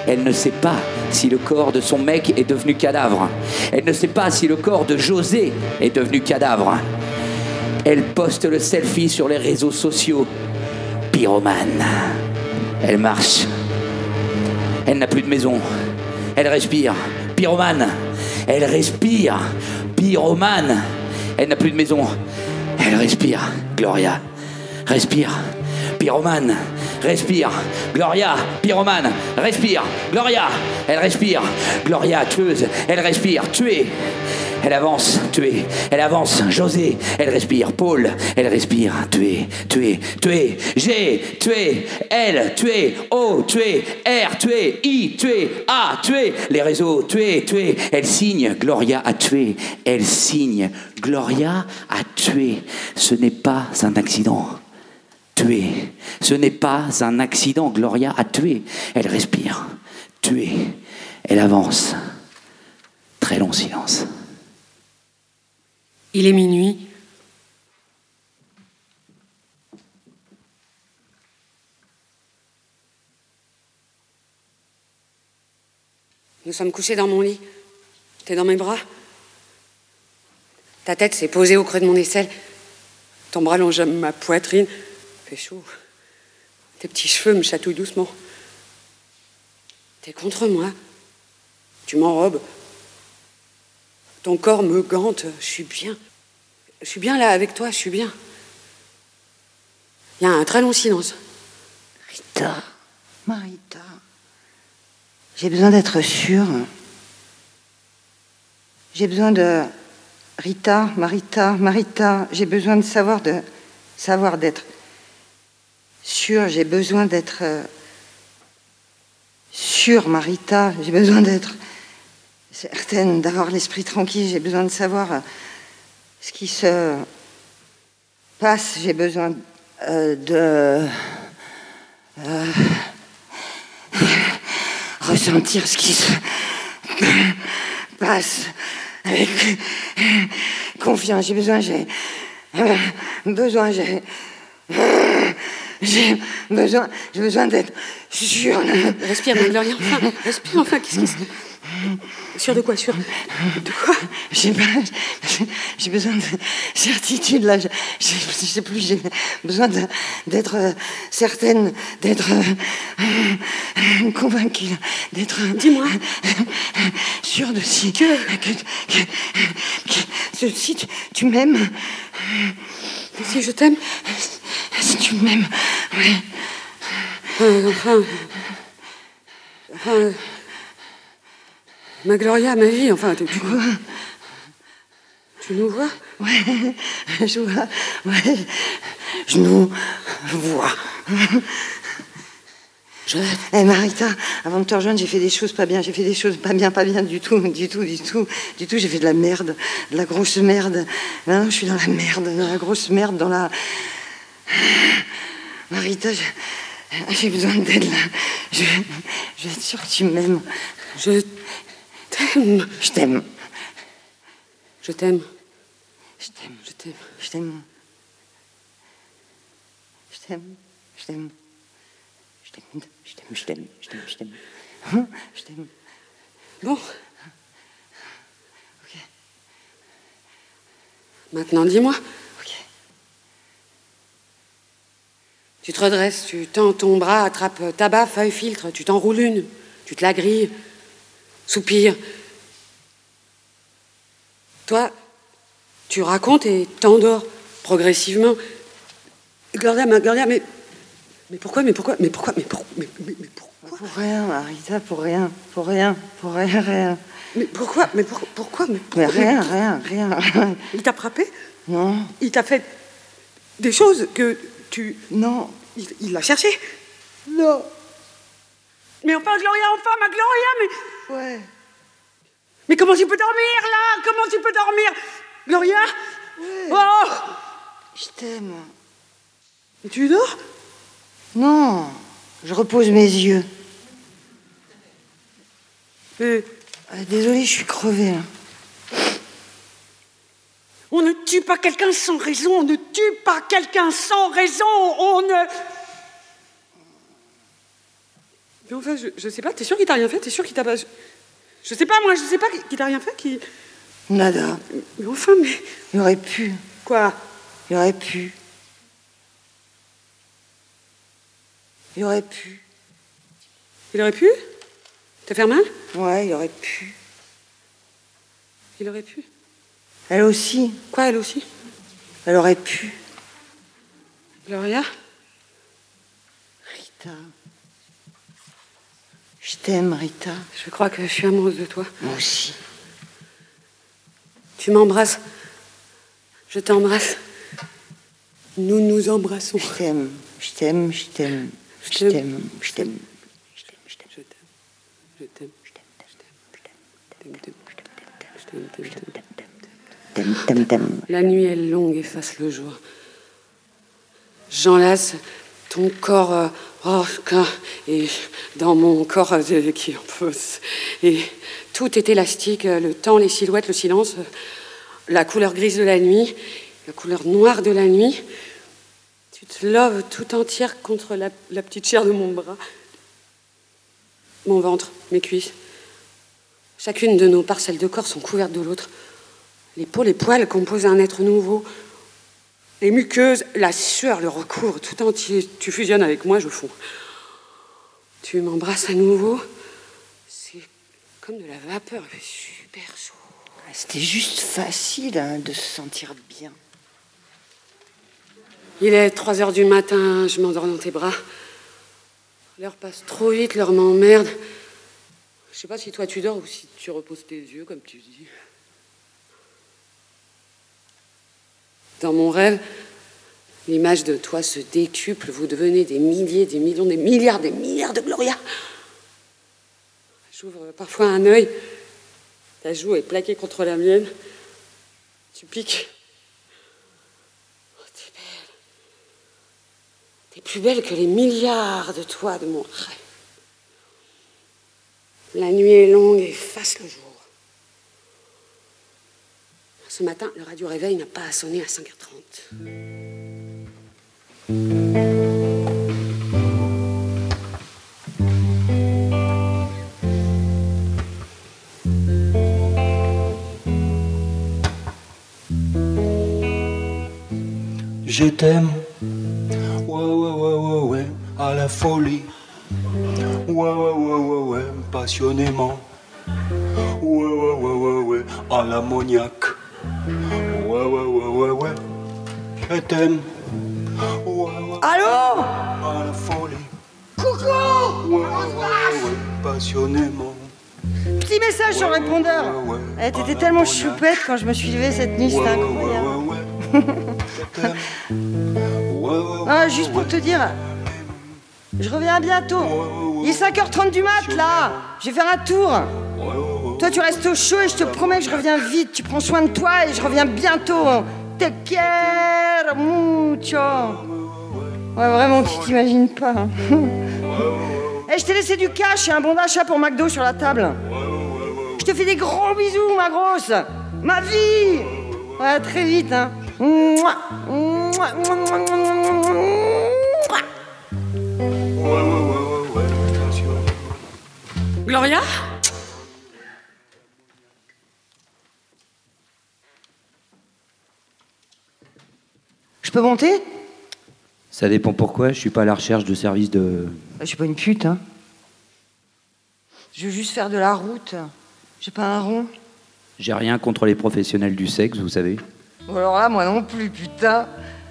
[SPEAKER 4] Elle ne sait pas si le corps de son mec est devenu cadavre. Elle ne sait pas si le corps de José est devenu cadavre. Elle poste le selfie sur les réseaux sociaux. Pyromane. Elle marche. Elle n'a plus de maison. Elle respire. Pyromane. Elle respire. Pyromane. Elle n'a plus de maison. Elle respire. Gloria. Respire. Pyromane. respire. Gloria, pyromane, respire. Gloria, elle respire. Gloria, tueuse, elle respire. Tuée. Elle avance, tuée. Elle avance, José, elle respire. Paul, elle respire. Tuée, tuée, tuée. G, tuée. L, tuée. O, tuée. R, tuée. I, tuée. A, tuée. Les réseaux, tuée, tuée. Elle signe. Gloria a tué. Elle signe. Gloria a tué. Ce n'est pas un accident. Tué. Ce n'est pas un accident. Gloria a tué. Elle respire. Tuée. Elle avance. Très long silence.
[SPEAKER 3] Il est minuit. Nous sommes couchés dans mon lit. T'es dans mes bras. Ta tête s'est posée au creux de mon aisselle. Ton bras longe ma poitrine. Chaud. Tes petits cheveux me chatouillent doucement. T'es contre moi. Tu m'enrobes. Ton corps me gante. Je suis bien. Je suis bien là avec toi, je suis bien. Il y a un très long silence.
[SPEAKER 2] Rita, Marita, j'ai besoin d'être sûre. J'ai besoin de Rita, Marita, Marita. J'ai besoin de savoir de savoir d'être sûre. J'ai besoin d'être euh, sûre, Marita. J'ai besoin d'être certaine, d'avoir l'esprit tranquille. J'ai besoin de savoir euh, ce qui se passe. J'ai besoin euh, de ressentir ce qui se passe avec confiance. J'ai besoin, j'ai besoin, j'ai j'ai besoin, j'ai besoin d'être sûre.
[SPEAKER 3] Respire, mais Gloria, enfin, respire, enfin, qu'est-ce qui se... Sûr de quoi Sûr de quoi?
[SPEAKER 2] J'ai pas, j'ai besoin de certitude là. Je, je, je sais plus. J'ai besoin d'être certaine, d'être euh, convaincue, d'être.
[SPEAKER 3] Dis-moi.
[SPEAKER 2] sûre de si que, que, que- que- si tu, tu m'aimes,
[SPEAKER 3] Si je t'aime?
[SPEAKER 2] Si tu m'aimes, oui.
[SPEAKER 3] Enfin... Ma Gloria, ma vie, enfin, tu, tu, tu nous vois
[SPEAKER 2] Ouais, je vois, ouais, je nous vois.
[SPEAKER 3] Je...
[SPEAKER 2] Eh Marita, avant de te rejoindre, j'ai fait des choses pas bien, j'ai fait des choses pas bien, pas bien du tout, du tout, du tout, du tout, j'ai fait de la merde, de la grosse merde. Maintenant, je suis dans la merde, dans la grosse merde, dans la... Marita, j'ai besoin d'aide là. Je, je vais être sûre que tu m'aimes.
[SPEAKER 3] Je t'aime.
[SPEAKER 2] Je t'aime.
[SPEAKER 3] Je t'aime.
[SPEAKER 2] Je t'aime.
[SPEAKER 3] Je t'aime.
[SPEAKER 2] Je t'aime. Je t'aime. Je t'aime. Je t'aime. Je t'aime. Je t'aime. Je t'aime. Je t'aime. Hein Je t'aime.
[SPEAKER 3] Bon. Maintenant, dis-moi. Tu te redresses, tu tends ton bras, attrape tabac, feuille, filtre, tu t'enroules une, tu te la grilles, soupire. Toi, tu racontes et t'endors progressivement. Gloria, ma Gloria, mais, mais pourquoi, mais pourquoi, mais pourquoi, mais, pour- mais, mais- mais pourquoi,
[SPEAKER 2] Pour rien, Marita, pour rien. Pour rien. Pour rien, rien.
[SPEAKER 3] mais pourquoi, mais pour- pourquoi, mais,
[SPEAKER 2] Mais
[SPEAKER 3] pourquoi-
[SPEAKER 2] rien, rien, rien.
[SPEAKER 3] Il t'a frappé?
[SPEAKER 2] Non,
[SPEAKER 3] Il t'a fait des choses que tu,
[SPEAKER 2] non,
[SPEAKER 3] il l'a cherché
[SPEAKER 2] non.
[SPEAKER 3] Mais enfin, Gloria, enfin, ma Gloria, mais.
[SPEAKER 2] Ouais.
[SPEAKER 3] Mais comment tu peux dormir là? Comment tu peux dormir? Gloria? Oh
[SPEAKER 2] Je t'aime.
[SPEAKER 3] Tu dors?
[SPEAKER 2] Non, je repose mes yeux.
[SPEAKER 3] Mais
[SPEAKER 2] Ah, Désolée, je suis crevée. là.
[SPEAKER 3] On ne tue pas quelqu'un sans raison, on ne tue pas quelqu'un sans raison, on ne. Mais enfin, je, je sais pas, t'es sûr qu'il t'a rien fait? T'es sûr qu'il t'a pas. Je, je sais pas, moi, je sais pas qu'il t'a rien fait qui.
[SPEAKER 2] Nada.
[SPEAKER 3] Mais enfin, mais.
[SPEAKER 2] Il aurait pu.
[SPEAKER 3] Quoi?
[SPEAKER 2] Il aurait pu. Il aurait pu.
[SPEAKER 3] Il aurait pu? Te faire mal?
[SPEAKER 2] Ouais, il aurait pu.
[SPEAKER 3] Il aurait pu.
[SPEAKER 2] Elle aussi.
[SPEAKER 3] Quoi, elle aussi
[SPEAKER 2] Elle aurait pu.
[SPEAKER 3] Gloria
[SPEAKER 2] Rita. Je t'aime, Rita.
[SPEAKER 3] Je crois que je suis amoureuse de toi.
[SPEAKER 2] Moi aussi.
[SPEAKER 3] Tu m'embrasses. Je t'embrasse. Nous nous embrassons.
[SPEAKER 2] Je t'aime, je t'aime, je t'aime, je
[SPEAKER 3] Je t'aime.
[SPEAKER 2] t'aime, je t'aime.
[SPEAKER 3] Je t'aime. Je t'aime. Je t'aime. Je t'aime. Je t'aime.
[SPEAKER 2] T'aime, t'aime,
[SPEAKER 3] La nuit est longue et fasse le jour. J'enlace ton corps euh, oh, et dans mon corps euh, qui en pose. Et tout est élastique, euh, le temps, les silhouettes, le silence, euh, la couleur grise de la nuit, la couleur noire de la nuit. Tu te loves tout entière contre la petite chair de mon bras, mon ventre, mes cuisses. Chacune de nos parcelles de corps sont couvertes de l'autre. Les peaux, les poils composent un être nouveau. Les muqueuses, la sueur le recouvre tout entier. Tu fusionnes avec moi, je fonds. Tu m'embrasses à nouveau. C'est comme de la vapeur, fait super chaud.
[SPEAKER 2] Ah, C'était juste facile hein, de se sentir bien.
[SPEAKER 3] Il est 3 heures du matin, je m'endors dans tes bras. L'heure passe trop vite, l'heure m'emmerde. Je sais pas si toi tu dors ou si tu reposes tes yeux, comme tu dis. Dans mon rêve, l'image de toi se décuple, vous devenez des milliers, des millions, des milliards, des milliards de Gloria. J'ouvre parfois un œil, ta joue est plaquée contre la mienne. Tu piques. Oh, t'es belle. T'es plus belle que les milliards de toi de mon rêve. La nuit est longue et fasse le jour. Ce matin, le radio réveil n'a pas sonné à 5h30.
[SPEAKER 10] Je t'aime, ouais, ouais, ouais, ouais, ouais, à la folie. Ouais, ouais, ouais, ouais, ouais, passionnément. Ouais, ouais, ouais, ouais, ouais, à l'ammoniaque. Ouais, ouais, ouais, ouais, ouais, je t'aime. Ouais, ouais,
[SPEAKER 2] Allô
[SPEAKER 10] à la folie.
[SPEAKER 2] Coucou
[SPEAKER 10] Ouais, passionnément.
[SPEAKER 2] Petit message sur répondeur.
[SPEAKER 10] Ouais, ouais,
[SPEAKER 2] Eh, T'étais tellement choupette quand je me suis levée cette nuit, c'était incroyable. Ah, juste pour te dire, je reviens bientôt. Il est 5h30 du mat là. Je vais faire un tour. Toi, tu restes au chaud et je te promets que je reviens vite. Tu prends soin de toi et je reviens bientôt. Te quiero mucho. Ouais, vraiment, tu t'imagines pas. hein. Eh, je t'ai laissé du cash et un bon d'achat pour McDo sur la table. Je te fais des gros bisous, ma grosse. Ma vie. Ouais, très vite, hein.
[SPEAKER 3] Gloria?
[SPEAKER 2] Je peux monter?
[SPEAKER 4] Ça dépend pourquoi, je suis pas à la recherche de services de.
[SPEAKER 2] Je suis pas une pute, hein. Je veux juste faire de la route. J'ai pas un rond.
[SPEAKER 4] J'ai rien contre les professionnels du sexe, vous savez.
[SPEAKER 2] Bon, alors là, moi non plus, putain.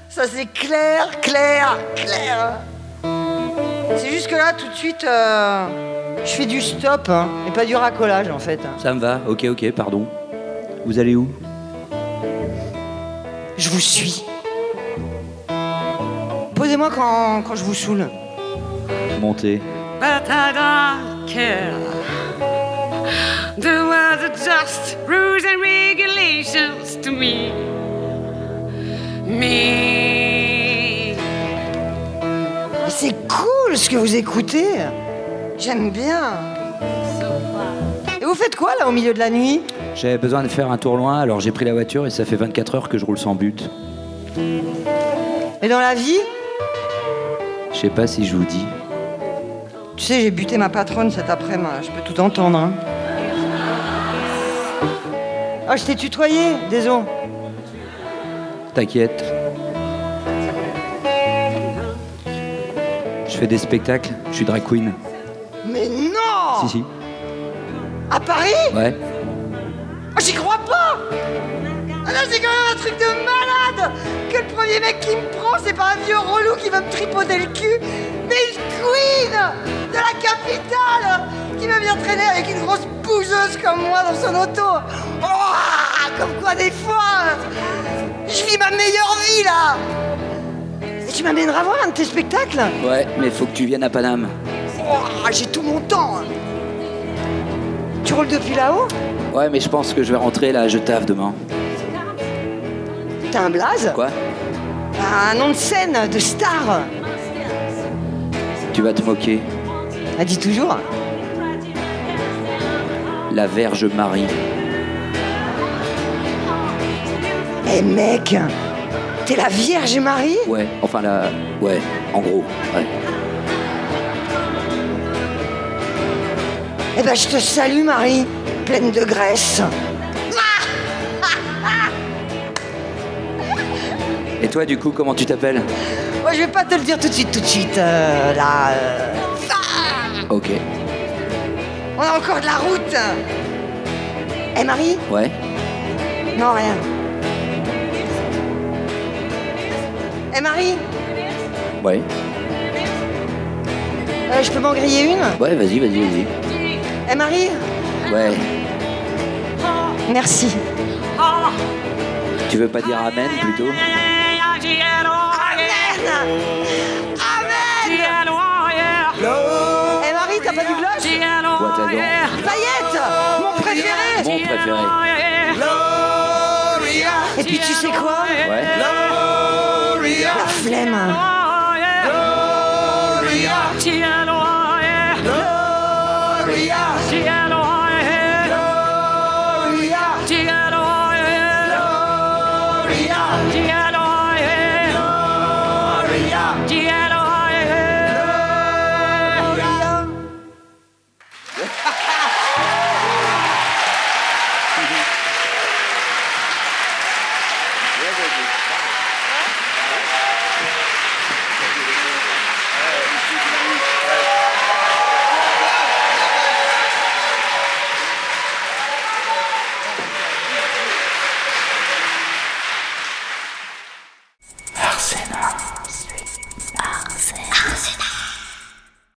[SPEAKER 2] Ça, c'est clair, clair, clair. C'est juste que là, tout de suite, euh, je fais du stop, hein, et pas du racolage, en fait.
[SPEAKER 4] Ça me va, ok, ok, pardon. Vous allez où?
[SPEAKER 2] Je vous suis. Posez-moi quand, quand je vous saoule.
[SPEAKER 4] Montez.
[SPEAKER 3] But I don't care. The words are just rules and regulations to me.
[SPEAKER 2] C'est cool ce que vous écoutez. J'aime bien. Et vous faites quoi là au milieu de la nuit?
[SPEAKER 4] J'avais besoin de faire un tour loin, alors j'ai pris la voiture et ça fait 24 heures que je roule sans but.
[SPEAKER 2] Et dans la vie?
[SPEAKER 4] Je sais pas si je vous dis.
[SPEAKER 2] Tu sais, j'ai buté ma patronne cet après-midi, je peux tout entendre. Hein. Oh, je t'ai tutoyé, désolé.
[SPEAKER 4] T'inquiète. Je fais des spectacles, je suis drag queen.
[SPEAKER 2] Mais non
[SPEAKER 4] Si, si.
[SPEAKER 2] À Paris
[SPEAKER 4] Ouais.
[SPEAKER 2] Oh, J'y crois pas Ah là, c'est quand même un truc de le premier mec qui me prend, c'est pas un vieux relou qui va me tripoter le cul Mais une queen de la capitale qui veut bien traîner avec une grosse bougeuse comme moi dans son auto. Oh, comme quoi des fois, je vis ma meilleure vie là. Et tu m'amèneras voir un de tes spectacles?
[SPEAKER 4] Ouais, mais faut que tu viennes à Paname.
[SPEAKER 2] Oh, J'ai tout mon temps. Tu roules depuis là-haut?
[SPEAKER 4] Ouais, mais je pense que je vais rentrer là, je taffe demain.
[SPEAKER 2] T'as un blaze?
[SPEAKER 4] Quoi?
[SPEAKER 2] Un nom de scène, de star.
[SPEAKER 4] Tu vas te moquer.
[SPEAKER 2] Elle dit toujours.
[SPEAKER 4] La Vierge Marie.
[SPEAKER 2] Eh mec, t'es la Vierge Marie?
[SPEAKER 4] Ouais, enfin la. Ouais, en gros. Ouais.
[SPEAKER 2] Eh ben je te salue Marie, pleine de graisse.
[SPEAKER 4] Et toi, du coup, comment tu t'appelles
[SPEAKER 2] Moi je vais pas te le dire tout de suite, tout de suite. euh, là, euh,
[SPEAKER 4] Ok.
[SPEAKER 2] on a encore de la route. Eh Marie
[SPEAKER 4] Ouais.
[SPEAKER 2] Non rien. Eh Marie,
[SPEAKER 4] Ouais.
[SPEAKER 2] euh, je peux m'en griller une
[SPEAKER 4] Ouais, vas-y, vas-y, vas-y.
[SPEAKER 2] Eh Marie,
[SPEAKER 4] Ouais.
[SPEAKER 2] merci.
[SPEAKER 4] Tu veux pas dire Amen plutôt?
[SPEAKER 2] Eh Marie, t'as pas du blush. Paillette, mon préféré.
[SPEAKER 4] Mon préféré.
[SPEAKER 2] Et puis tu sais quoi
[SPEAKER 4] Ouais.
[SPEAKER 2] La flemme.
[SPEAKER 7] Gloria.